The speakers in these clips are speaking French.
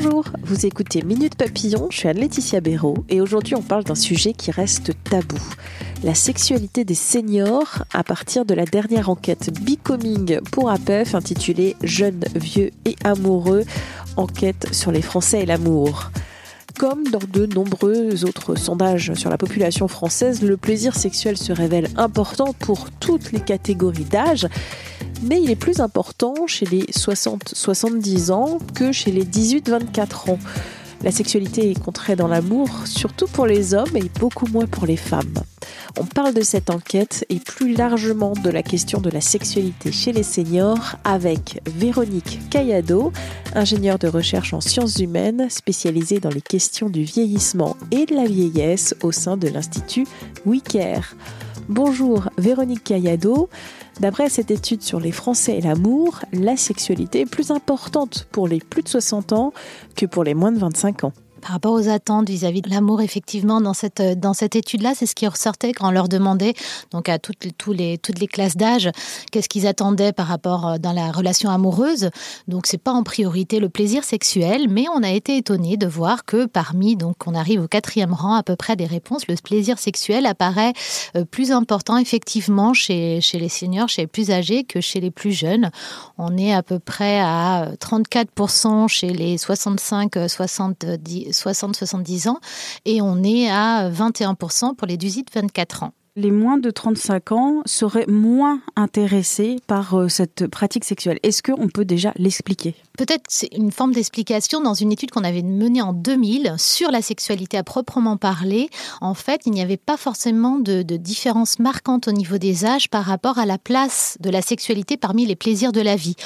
Bonjour, vous écoutez Minute Papillon, je suis Anne-Laetitia Béraud et aujourd'hui on parle d'un sujet qui reste tabou. La sexualité des seniors à partir de la dernière enquête Becoming pour APEF intitulée Jeunes, vieux et amoureux, enquête sur les Français et l'amour. Comme dans de nombreux autres sondages sur la population française, le plaisir sexuel se révèle important pour toutes les catégories d'âge, mais il est plus important chez les 60-70 ans que chez les 18-24 ans. La sexualité est contrée dans l'amour, surtout pour les hommes et beaucoup moins pour les femmes. On parle de cette enquête et plus largement de la question de la sexualité chez les seniors avec Véronique Cayado, ingénieure de recherche en sciences humaines spécialisée dans les questions du vieillissement et de la vieillesse au sein de l'Institut WICARE. Bonjour Véronique Cayado. D'après cette étude sur les Français et l'amour, la sexualité est plus importante pour les plus de 60 ans que pour les moins de 25 ans par rapport aux attentes vis-à-vis de l'amour, effectivement, dans cette, dans cette étude-là, c'est ce qui ressortait quand on leur demandait, donc à toutes, les, toutes les classes d'âge, qu'est-ce qu'ils attendaient par rapport euh, dans la relation amoureuse. Donc, c'est pas en priorité le plaisir sexuel, mais on a été étonné de voir que parmi, donc, on arrive au quatrième rang à peu près des réponses, le plaisir sexuel apparaît euh, plus important, effectivement, chez, chez les seniors, chez les plus âgés que chez les plus jeunes. On est à peu près à 34% chez les 65, 70, 60-70 ans et on est à 21% pour les 18-24 ans les moins de 35 ans seraient moins intéressés par euh, cette pratique sexuelle. Est-ce qu'on peut déjà l'expliquer? Peut-être c'est une forme d'explication dans une étude qu'on avait menée en 2000 sur la sexualité à proprement parler. En fait, il n'y avait pas forcément de, de différence marquante au niveau des âges par rapport à la place de la sexualité parmi les plaisirs de la vie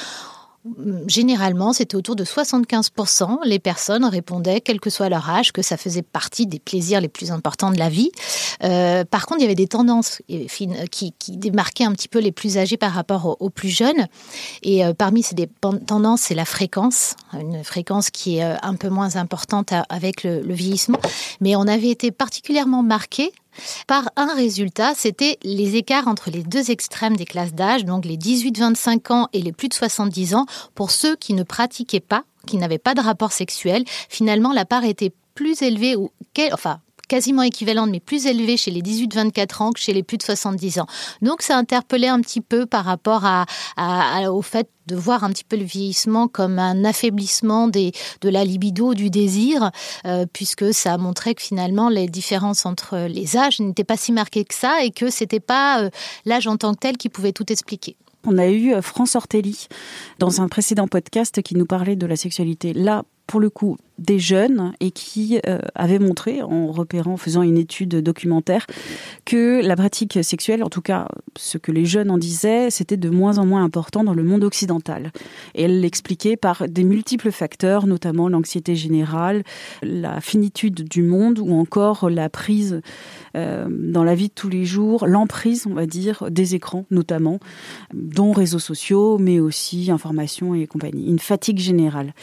généralement, c'était autour de 75%. Les personnes répondaient, quel que soit leur âge, que ça faisait partie des plaisirs les plus importants de la vie. Euh, par contre, il y avait des tendances qui, démarquaient un petit peu les plus âgés par rapport aux, plus jeunes. Et euh, parmi ces tendances, c'est la fréquence, une fréquence qui est euh, un peu moins importante avec le, vieillissement. Mais on avait été particulièrement marqué par un résultat, c'était les écarts entre les deux extrêmes des classes d'âge, donc les 18-25 ans et les plus de 70 ans, pour ceux qui ne pratiquaient pas, qui n'avaient pas de rapport sexuel, finalement la part était plus élevée, ou enfin quasiment équivalente, mais plus élevée chez les 18-24 ans que chez les plus de 70 ans. Donc ça interpellait un petit peu par rapport au fait de voir un petit peu le vieillissement comme un affaiblissement de la libido, du désir, euh, puisque ça a montré que finalement les différences entre les âges n'étaient pas si marquées que ça et que c'était pas euh, l'âge en tant que tel qui pouvait tout expliquer. On a eu euh, France Ortelli dans un précédent podcast qui nous parlait de la sexualité. Là, pour le coup, des jeunes et qui euh, avaient montré, en repérant, en faisant une étude documentaire, que la pratique sexuelle, en tout cas ce que les jeunes en disaient, c'était de moins en moins important dans le monde occidental. Et elle l'expliquait par des multiples facteurs, notamment l'anxiété générale, la finitude du monde ou encore la prise euh, dans la vie de tous les jours, l'emprise, on va dire, des écrans notamment, dont réseaux sociaux, mais aussi information et compagnie. Une fatigue générale.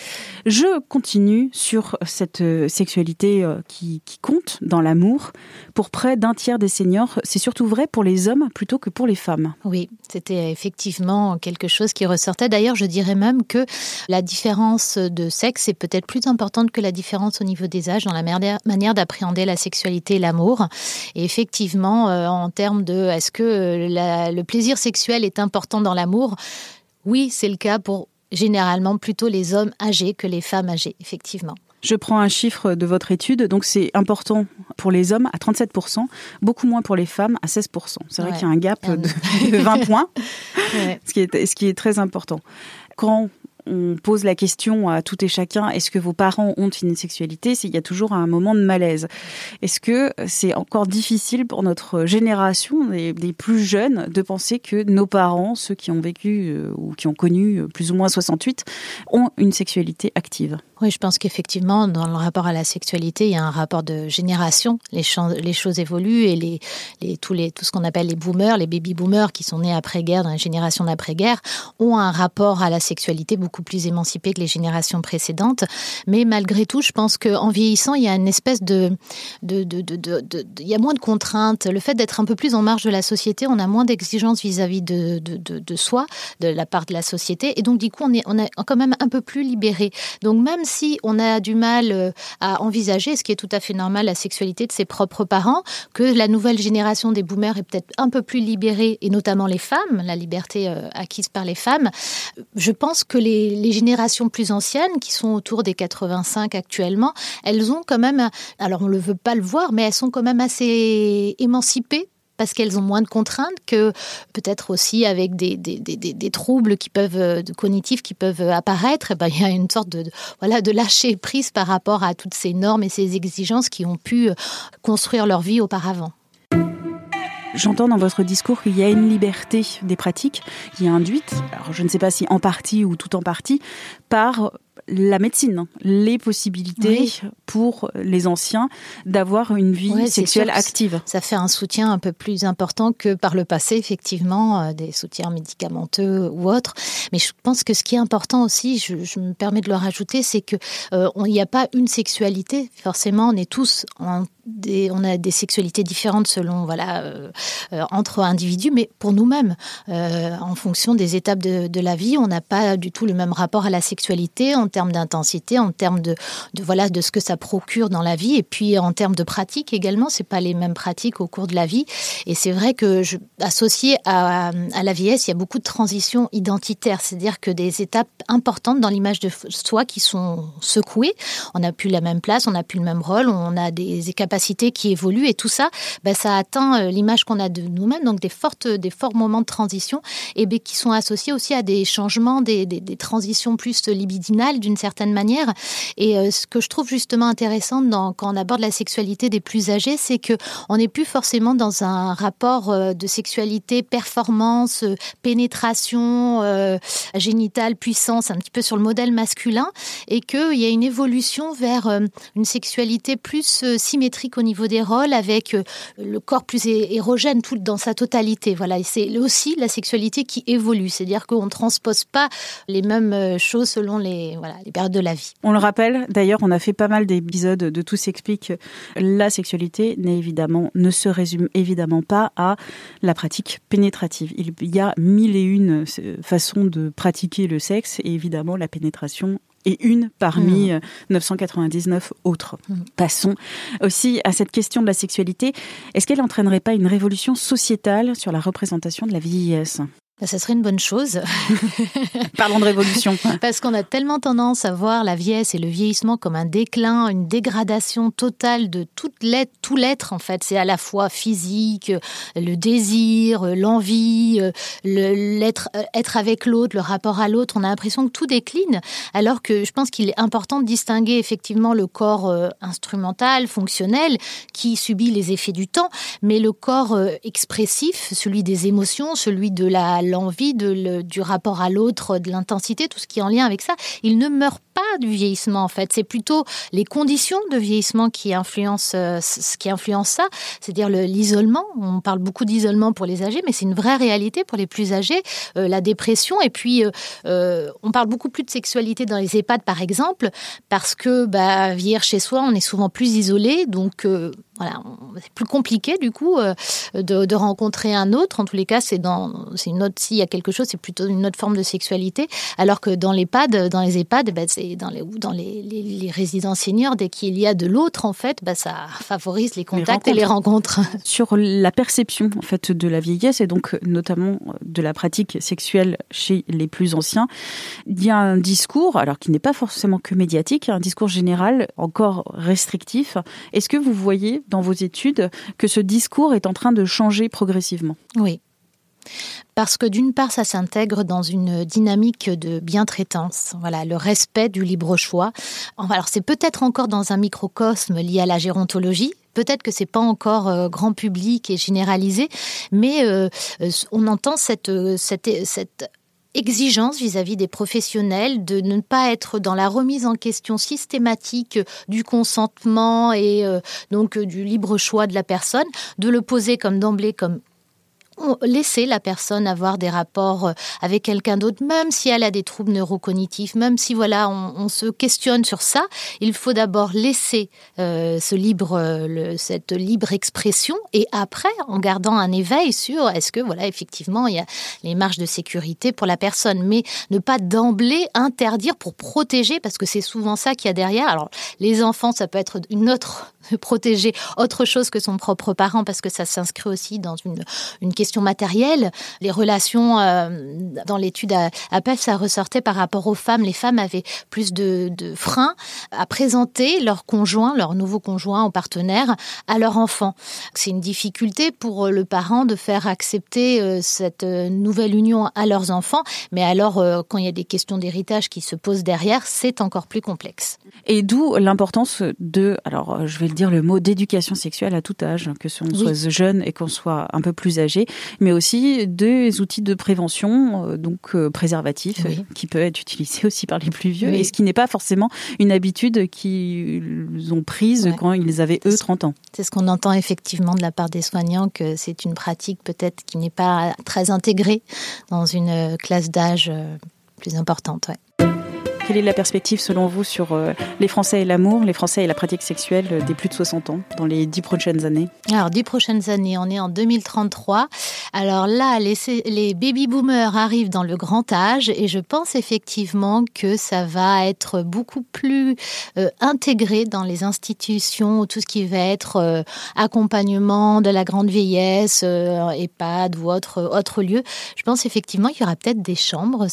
Je continue sur cette euh, sexualité euh, qui, compte dans l'amour. Pour près d'un tiers des seniors, c'est surtout vrai pour les hommes plutôt que pour les femmes. Oui, c'était effectivement quelque chose qui ressortait. D'ailleurs, je dirais même que la différence de sexe est peut-être plus importante que la différence au niveau des âges dans la manière d'appréhender la sexualité et l'amour. Et effectivement, euh, en termes de est-ce que le plaisir sexuel est important dans l'amour, oui, c'est le cas pour généralement plutôt les hommes âgés que les femmes âgées, effectivement. Je prends un chiffre de votre étude, donc c'est important pour les hommes à 37%, beaucoup moins pour les femmes à 16%. C'est vrai qu'il y a un gap de, 20 points, ce, qui est, ce qui est très important. Quand on pose la question à tout et chacun, est-ce que vos parents ont une sexualité Il y a toujours un moment de malaise? Est-ce que c'est encore difficile pour notre génération, des, plus jeunes, de penser que nos parents, ceux qui ont vécu euh, ou qui ont connu plus ou moins 68, ont une sexualité active? Oui, je pense qu'effectivement, dans le rapport à la sexualité, il y a un rapport de génération. Les, les choses évoluent et les, les, tous les, tout ce qu'on appelle les boomers, les baby boomers qui sont nés après-guerre, dans la génération d'après-guerre, ont un rapport à la sexualité beaucoup plus émancipé que les générations précédentes. Mais malgré tout, je pense qu'en vieillissant, il y a une espèce de, il y a moins de contraintes. Le fait d'être un peu plus en marge de la société, on a moins d'exigences vis-à-vis de soi, de la part de la société. Et donc, du coup, on est, on est quand même un peu plus libéré. Donc, même si on a du mal euh, à envisager, ce qui est tout à fait normal, la sexualité de ses propres parents, que la nouvelle génération des boomers est peut-être un peu plus libérée, et notamment les femmes, la liberté euh, acquise par les femmes, je pense que les, les générations plus anciennes, qui sont autour des 85 actuellement, elles ont quand même, alors on ne veut pas le voir, mais elles sont quand même assez émancipées parce qu'elles ont moins de contraintes que peut-être aussi avec des, troubles qui peuvent cognitifs qui peuvent apparaître. Et eh ben, il y a une sorte de, voilà de lâcher prise par rapport à toutes ces normes et ces exigences qui ont pu construire leur vie auparavant. J'entends dans votre discours qu'il y a une liberté des pratiques qui est induite, alors je ne sais pas si en partie ou tout en partie, par la médecine, les possibilités pour les anciens d'avoir une vie sexuelle active. Ça fait un soutien un peu plus important que par le passé, effectivement, euh, des soutiens médicamenteux ou autres. Mais je pense que ce qui est important aussi, je, me permets de le rajouter, c'est que euh, il n'y a pas une sexualité. Forcément, on est tous en des, on a des sexualités différentes selon voilà euh, entre individus, mais pour nous-mêmes, en fonction des étapes de, de la vie, on n'a pas du tout le même rapport à la sexualité termes d'intensité, en termes de, voilà de ce que ça procure dans la vie, et puis en termes de pratique également, c'est pas les mêmes pratiques au cours de la vie. Et c'est vrai que associé à, la vieillesse, il y a beaucoup de transitions identitaires, c'est-à-dire que des étapes importantes dans l'image de soi qui sont secouées. On n'a plus la même place, on n'a plus le même rôle, on a des capacités qui évoluent, et tout ça, ben, ça atteint euh, l'image qu'on a de nous-mêmes, donc des fortes, des forts moments de transition, et ben, qui sont associés aussi à des changements, des, des transitions plus libidinales d'une certaine manière. Et euh, ce que je trouve justement intéressant quand on aborde la sexualité des plus âgés, c'est que on n'est plus forcément dans un rapport euh, de sexualité, performance, euh, pénétration génitale, puissance, un petit peu sur le modèle masculin, et qu'il y a une évolution vers une sexualité plus symétrique au niveau des rôles, avec le corps plus érogène tout dans sa totalité. Voilà, c'est aussi la sexualité qui évolue, c'est-à-dire qu'on ne transpose pas les mêmes choses selon les voilà les périodes de la vie. On le rappelle, d'ailleurs, on a fait pas mal d'épisodes de Tout s'explique. La sexualité n'est évidemment, ne se résume évidemment pas à la pratique pénétrative. Il y a mille et une euh, façons de pratiquer le sexe et évidemment la pénétration est une parmi 999 mmh. euh, autres. Mmh. Passons aussi à cette question de la sexualité. Est-ce qu'elle n'entraînerait pas une révolution sociétale sur la représentation de la vieillesse? Bah, ça serait une bonne chose. Parlons de révolution. Parce qu'on a tellement tendance à voir la vieillesse et le vieillissement comme un déclin, une dégradation totale de toute l'être, tout l'être en fait. C'est à la fois physique, le désir, l'envie, l'être être avec l'autre, le rapport à l'autre. On a l'impression que tout décline, alors que je pense qu'il est important de distinguer effectivement le corps euh, instrumental, fonctionnel, qui subit les effets du temps, mais le corps euh, expressif, celui des émotions, celui de la l'envie de du rapport à l'autre, de l'intensité, tout ce qui est en lien avec ça, il ne meurt pas du vieillissement en fait. C'est plutôt les conditions de vieillissement qui influencent euh, ce qui influence ça, c'est-à-dire l'isolement. On parle beaucoup d'isolement pour les âgés, mais c'est une vraie réalité pour les plus âgés. Euh, la dépression et puis euh, on parle beaucoup plus de sexualité dans les EHPAD par exemple parce que bah, vieillir chez soi, on est souvent plus isolé, donc c'est plus compliqué du coup de, de, rencontrer un autre. En tous les cas, c'est une autre, s'il y a quelque chose, c'est plutôt une autre forme de sexualité. Alors que dans les EHPAD, c'est dans les, dans les, les, résidences seniors, dès qu'il y a de l'autre, en fait, ben, ça favorise les contacts et les rencontres. Sur la perception, en fait, de la vieillesse et donc notamment de la pratique sexuelle chez les plus anciens, il y a un discours, alors qui n'est pas forcément que médiatique, un discours général encore restrictif. Est-ce que vous voyez dans vos études que ce discours est en train de changer progressivement. Oui, parce que d'une part, ça s'intègre dans une dynamique de bien-traitance, voilà, le respect du libre choix. Alors c'est peut-être encore dans un microcosme lié à la gérontologie, Peut-être que c'est pas encore euh, grand public et généralisé, mais euh, euh, on entend cette, cette, cette exigence vis-à-vis des professionnels de ne pas être dans la remise en question systématique du consentement et donc du libre choix de la personne, de le poser comme d'emblée comme laisser la personne avoir des rapports euh, avec quelqu'un d'autre, même si elle a des troubles neurocognitifs, même si voilà, on, se questionne sur ça, il faut d'abord laisser euh, ce libre, euh, cette libre expression, et après, en gardant un éveil sur est-ce que voilà, effectivement, il y a les marges de sécurité pour la personne, mais ne pas d'emblée interdire pour protéger, parce que c'est souvent ça qu'il y a derrière. Alors, les enfants, ça peut être une autre protéger autre chose que son propre parent, parce que ça s'inscrit aussi dans une, question matérielle. Les relations, euh, dans l'étude à, à PEF, ça ressortait par rapport aux femmes. Les femmes avaient plus de, freins à présenter leur conjoint, leur nouveau conjoint ou partenaire à leur enfant. C'est une difficulté pour le parent de faire accepter euh, cette nouvelle union à leurs enfants, mais alors euh, quand il y a des questions d'héritage qui se posent derrière, c'est encore plus complexe. Et d'où l'importance de, alors je vais dire le mot d'éducation sexuelle à tout âge, que l'on soit jeune et qu'on soit un peu plus âgé, mais aussi des outils de prévention, euh, donc euh, préservatifs, qui peuvent être utilisés aussi par les plus vieux, et ce qui n'est pas forcément une habitude qu'ils ont prise quand ils avaient eux 30 ans. C'est ce qu'on entend effectivement de la part des soignants, que c'est une pratique peut-être qui n'est pas très intégrée dans une classe d'âge euh, plus importante. Ouais. Quelle est la perspective selon vous sur euh, les Français et l'amour, les Français et la pratique sexuelle euh, des plus de 60 ans dans les dix prochaines années? Alors, dix prochaines années, on est en 2033. Alors là, les, baby-boomers arrivent dans le grand âge et je pense effectivement que ça va être beaucoup plus euh, intégré dans les institutions, tout ce qui va être accompagnement de la grande vieillesse, EHPAD ou autre, autre lieu. Je pense effectivement qu'il y aura peut-être des chambres,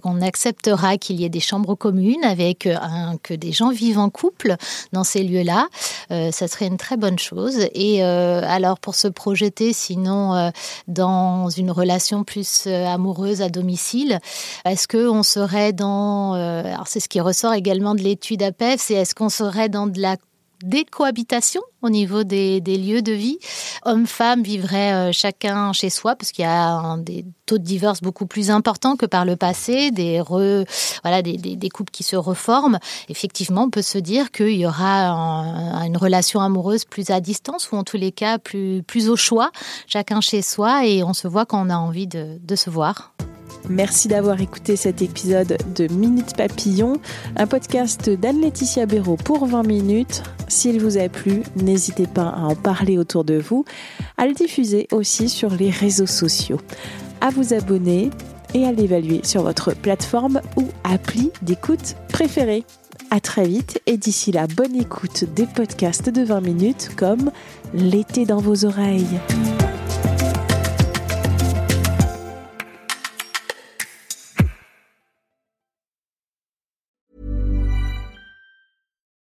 qu'on acceptera qu'il y ait des chambres commune avec euh, un, que des gens vivent en couple dans ces lieux-là. Euh, ça serait une très bonne chose. Et euh, alors pour se projeter sinon dans une relation plus amoureuse à domicile, est-ce qu'on serait dans... alors c'est ce qui ressort également de l'étude APEF, c'est est-ce qu'on serait dans de la des cohabitations au niveau des, lieux de vie. Hommes-femmes vivraient euh, chacun chez soi parce qu'il y a des taux de divorce beaucoup plus importants que par le passé, des, voilà, des, couples qui se reforment. Effectivement, on peut se dire qu'il y aura une relation amoureuse plus à distance ou en tous les cas plus, plus au choix, chacun chez soi et on se voit quand on a envie de se voir. Merci d'avoir écouté cet épisode de Minute Papillon, un podcast d'Anne-Laetitia Béraud pour 20 minutes. S'il vous a plu, n'hésitez pas à en parler autour de vous, à le diffuser aussi sur les réseaux sociaux, à vous abonner et à l'évaluer sur votre plateforme ou appli d'écoute préférée. À très vite et d'ici là, bonne écoute des podcasts de 20 minutes comme L'été dans vos oreilles.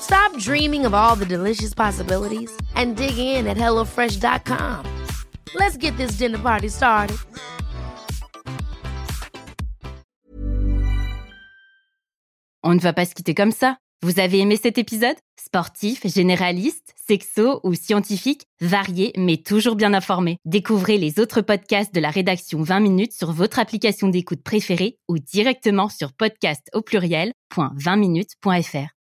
Stop dreaming of all the delicious possibilities and dig in at HelloFresh.com. Let's get this dinner party started. On ne va pas se quitter comme ça. Vous avez aimé cet épisode? Sportif, généraliste, sexo ou scientifique, varié mais toujours bien informé. Découvrez les autres podcasts de la rédaction 20 minutes sur votre application d'écoute préférée ou directement sur podcast au pluriel.20minutes.fr